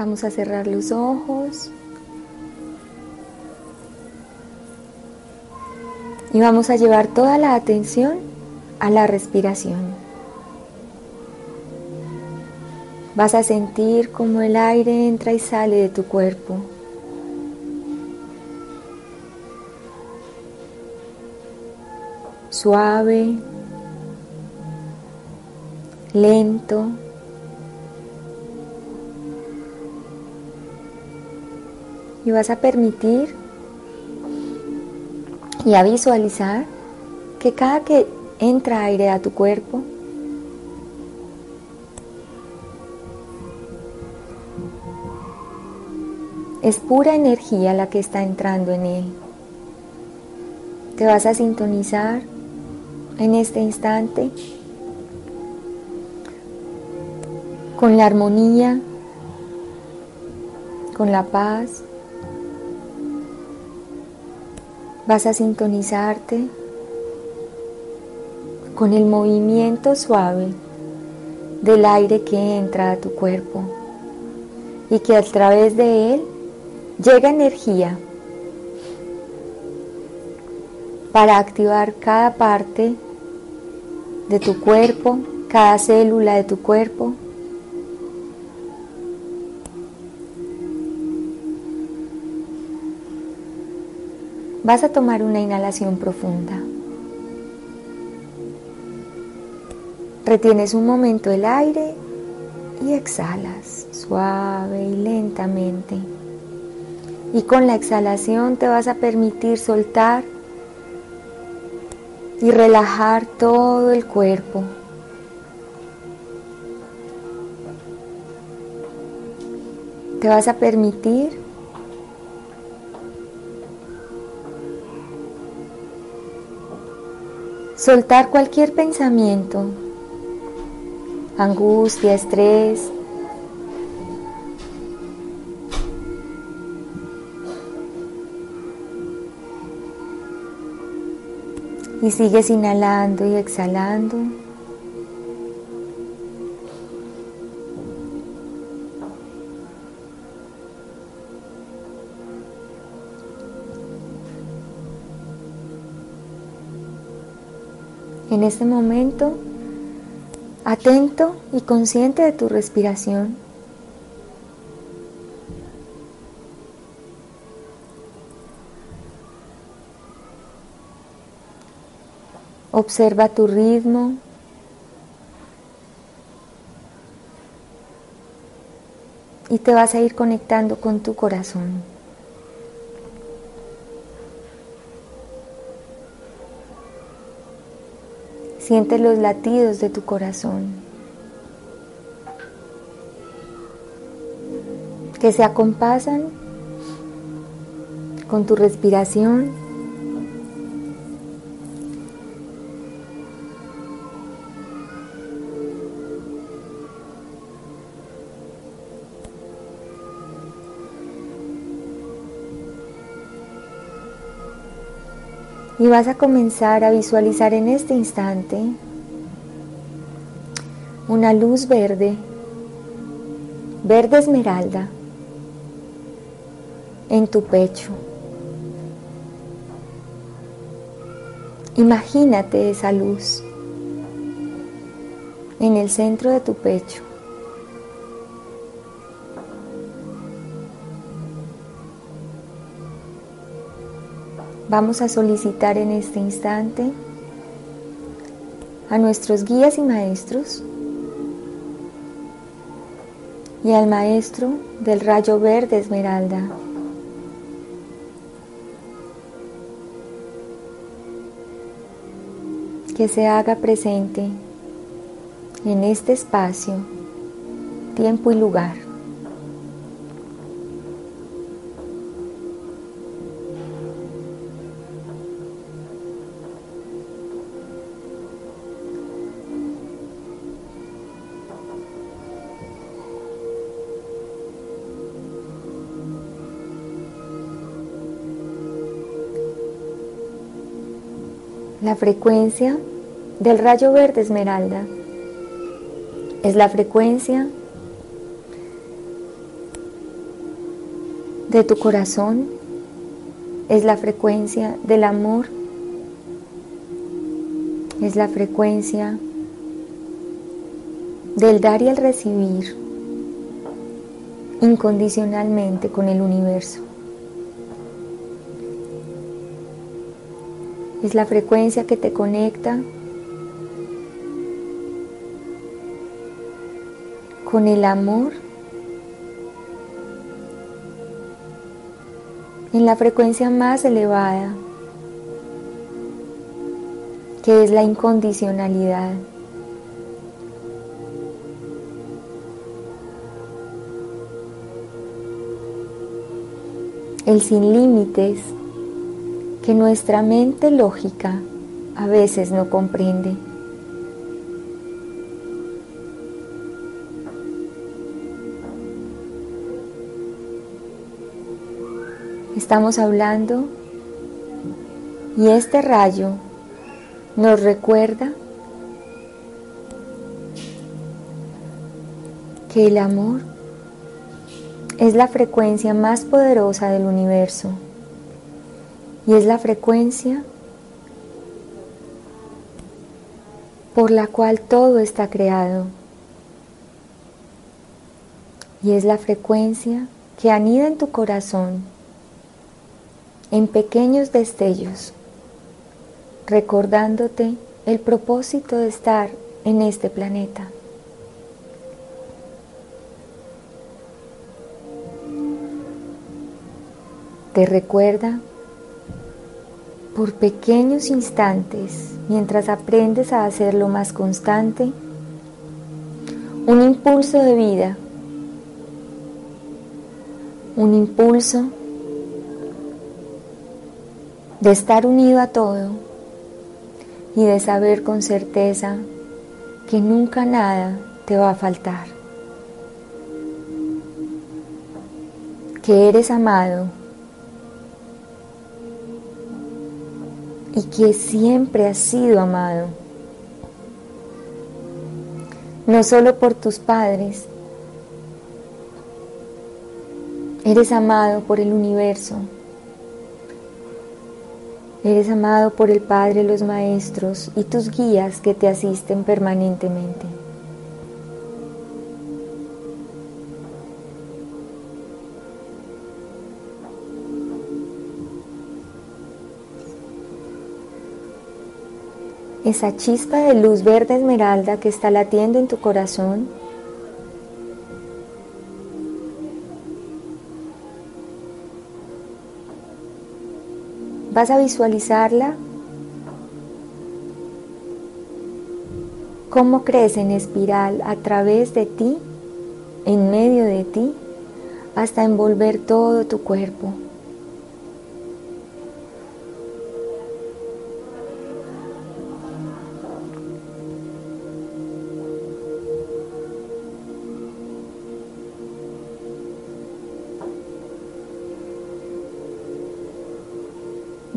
Vamos a cerrar los ojos. Y vamos a llevar toda la atención a la respiración. Vas a sentir como el aire entra y sale de tu cuerpo. Suave, lento. Y vas a permitir y a visualizar que cada que entra aire a tu cuerpo, es pura energía la que está entrando en él. Te vas a sintonizar en este instante con la armonía, con la paz, vas a sintonizarte con el movimiento suave del aire que entra a tu cuerpo y que a través de él llega energía para activar cada parte de tu cuerpo, cada célula de tu cuerpo Vas a tomar una inhalación profunda. Retienes un momento el aire y exhalas suave y lentamente. Y con la exhalación te vas a permitir soltar y relajar todo el cuerpo. Te vas a permitir Soltar cualquier pensamiento, angustia, estrés. Y sigues inhalando y exhalando. En este momento atento y consciente de tu respiración. Observa tu ritmo. Y te vas a ir conectando con tu corazón. Siente los latidos de tu corazón que se acompasan con tu respiración. Y vas a comenzar a visualizar en este instante una luz verde, verde esmeralda, en tu pecho. Imagínate esa luz en el centro de tu pecho. Vamos a solicitar en este instante a nuestros guías y maestros y al maestro del rayo verde esmeralda. Que se haga presente en este espacio, tiempo y lugar. La frecuencia del rayo verde esmeralda. Es la frecuencia de tu corazón, es la frecuencia del amor, es la frecuencia del dar y el recibir incondicionalmente con el universo. Es la frecuencia que te conecta con el amor en la frecuencia más elevada, que es la incondicionalidad. El sin límites que nuestra mente lógica a veces no comprende. Estamos hablando y este rayo nos recuerda que el amor es la frecuencia más poderosa del universo y es la frecuencia por la cual todo está creado. Y es la frecuencia que anida en tu corazón en pequeños destellos, recordándote el propósito de estar en este planeta. Te recuerda por pequeños instantes, mientras aprendes a hacerlo más constante, un impulso de vida, un impulso de estar unido a todo y de saber con certeza que nunca nada te va a faltar, que eres amado y que siempre has sido amado, no solo por tus padres, eres amado por el universo, eres amado por el Padre, los maestros y tus guías que te asisten permanentemente. Esa chispa de luz verde esmeralda que está latiendo en tu corazón. Vas a visualizarla cómo crece en espiral a través de ti, en medio de ti, hasta envolver todo tu cuerpo.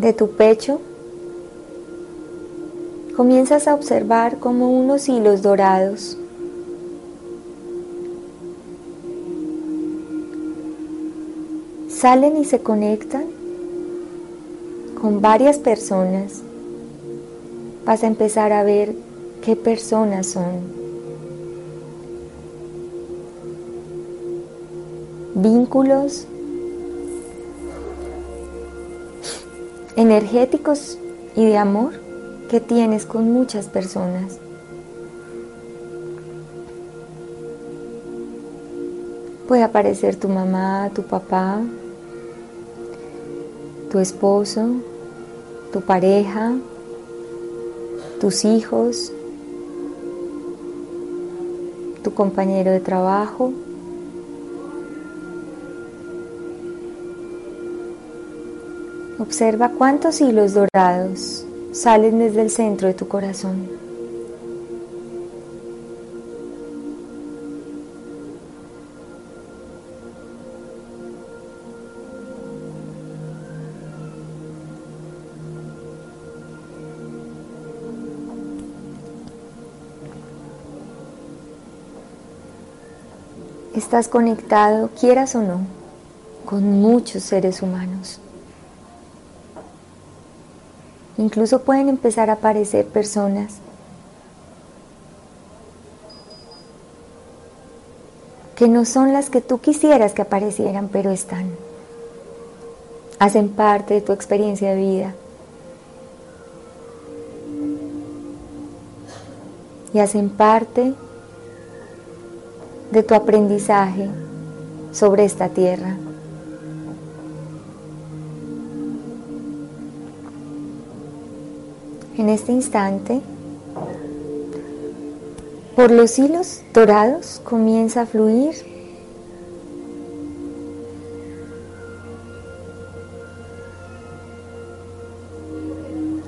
De tu pecho, comienzas a observar como unos hilos dorados salen y se conectan con varias personas. Vas a empezar a ver qué personas son. Vínculos energéticos y de amor que tienes con muchas personas. Puede aparecer tu mamá, tu papá, tu esposo, tu pareja, tus hijos, tu compañero de trabajo. Observa cuántos hilos dorados salen desde el centro de tu corazón. Estás conectado, quieras o no, con muchos seres humanos. Incluso pueden empezar a aparecer personas que no son las que tú quisieras que aparecieran, pero están. Hacen parte de tu experiencia de vida. Y hacen parte de tu aprendizaje sobre esta tierra. En este instante, por los hilos dorados comienza a fluir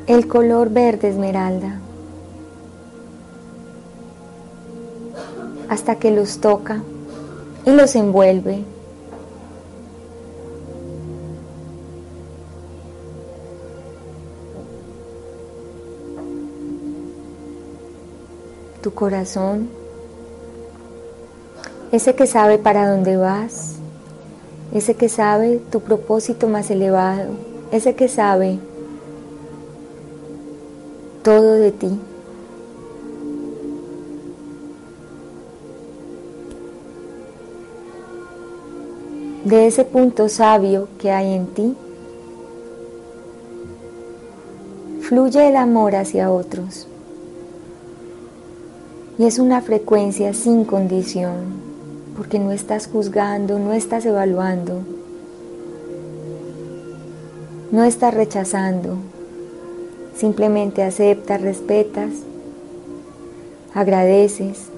el color verde esmeralda. hasta que los toca y los envuelve. Tu corazón, ese que sabe para dónde vas, ese que sabe tu propósito más elevado, ese que sabe todo de ti. de ese punto sabio que hay en ti, fluye el amor hacia otros. Y es una frecuencia sin condición, porque no estás juzgando, no estás evaluando, no estás rechazando, simplemente aceptas, respetas, agradeces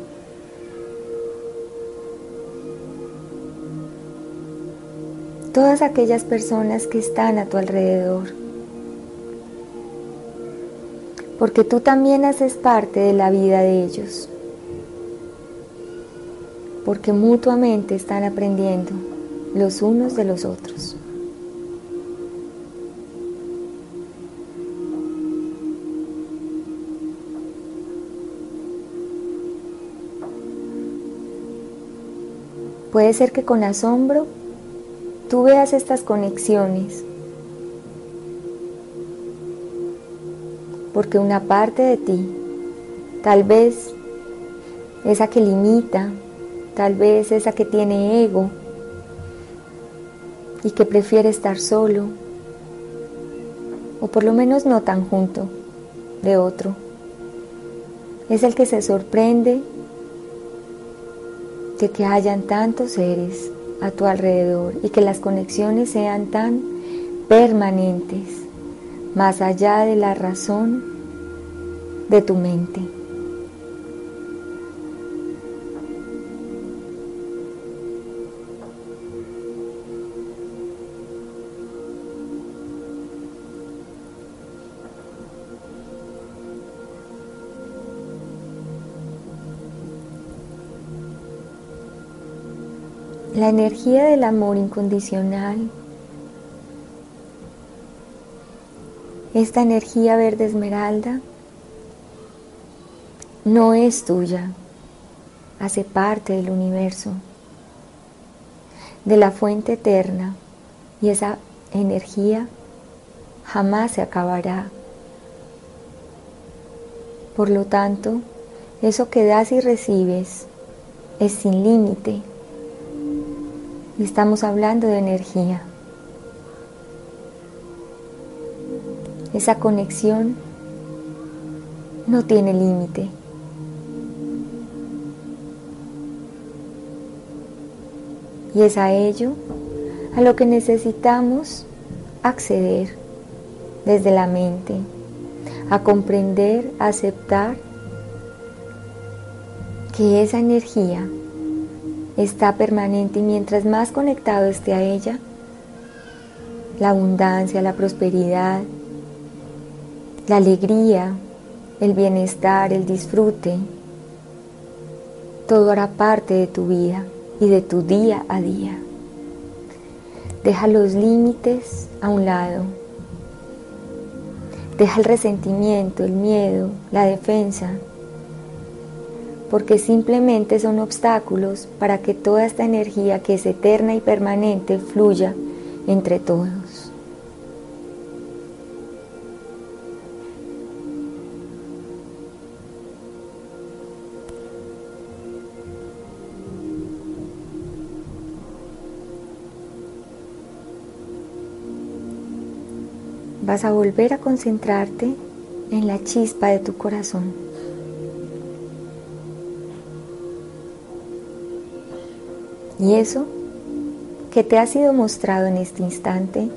todas aquellas personas que están a tu alrededor. Porque tú también haces parte de la vida de ellos. Porque mutuamente están aprendiendo los unos de los otros. Puede ser que con asombro tú veas estas conexiones. Porque una parte de ti, tal vez esa que limita, tal vez esa que tiene ego y que prefiere estar solo, o por lo menos no tan junto de otro, es el que se sorprende de que hayan tantos seres a tu alrededor y que las conexiones sean tan permanentes, más allá de la razón de tu mente. la energía del amor incondicional, esta energía verde esmeralda, no es tuya, hace parte del universo, de la fuente eterna, y esa energía jamás se acabará. Por lo tanto, eso que das y recibes es sin límite estamos hablando de energía. Esa conexión no tiene límite. Y es a ello a lo que necesitamos acceder desde la mente, a comprender, a aceptar que esa energía está permanente y mientras más conectado esté a ella, la abundancia, la prosperidad, la alegría, el bienestar, el disfrute, todo hará parte de tu vida y de tu día a día. Deja los límites a un lado. Deja el resentimiento, el miedo, la defensa, porque simplemente son obstáculos para que toda esta energía que es eterna y permanente fluya entre todos. A volver a concentrarte en la chispa de tu corazón. Y eso que te ha sido mostrado en este instante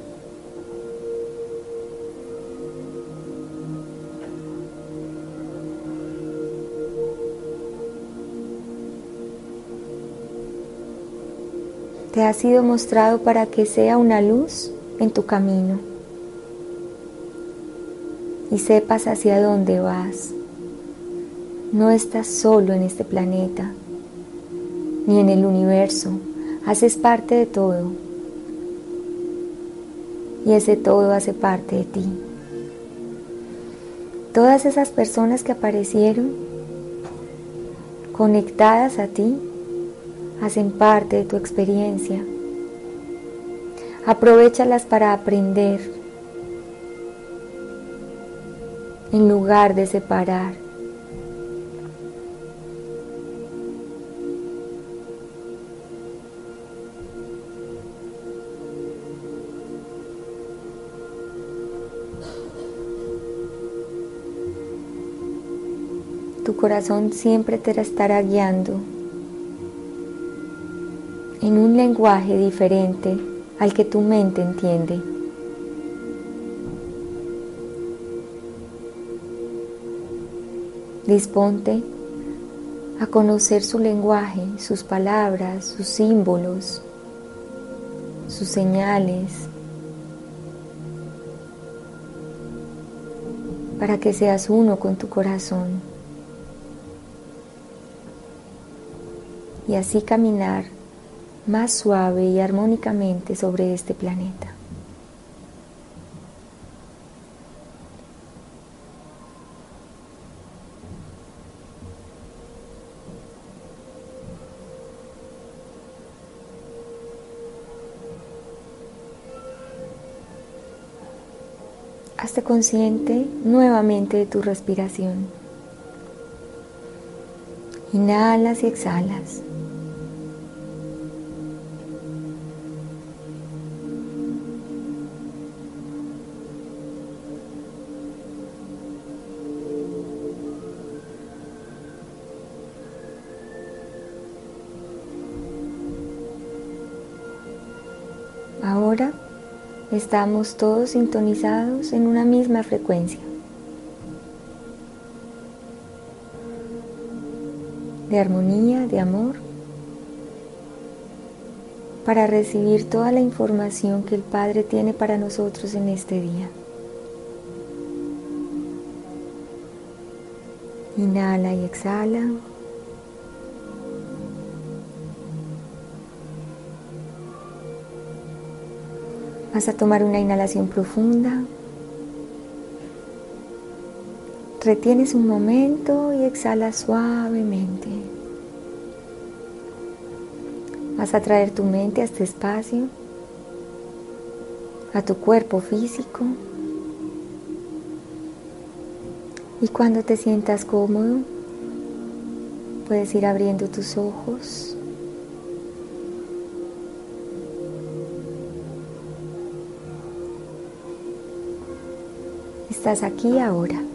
te ha sido mostrado para que sea una luz en tu camino y sepas hacia dónde vas. No estás solo en este planeta, ni en el universo, haces parte de todo. Y ese todo hace parte de ti. Todas esas personas que aparecieron conectadas a ti hacen parte de tu experiencia. Aprovechalas para aprender en lugar de separar. Tu corazón siempre te estará guiando en un lenguaje diferente al que tu mente entiende. Disponte a conocer su lenguaje, sus palabras, sus símbolos, sus señales, para que seas uno con tu corazón y así caminar más suave y armónicamente sobre este planeta. Hazte consciente nuevamente de tu respiración. Inhalas y exhalas. Ahora estamos todos sintonizados en una misma frecuencia. de armonía, de amor, para recibir toda la información que el Padre tiene para nosotros en este día. Inhala y exhala. Vas a tomar una inhalación profunda. Retienes un momento y exhalas suavemente. Vas a traer tu mente a este espacio, a tu cuerpo físico. Y cuando te sientas cómodo, puedes ir abriendo tus ojos. Estás aquí ahora.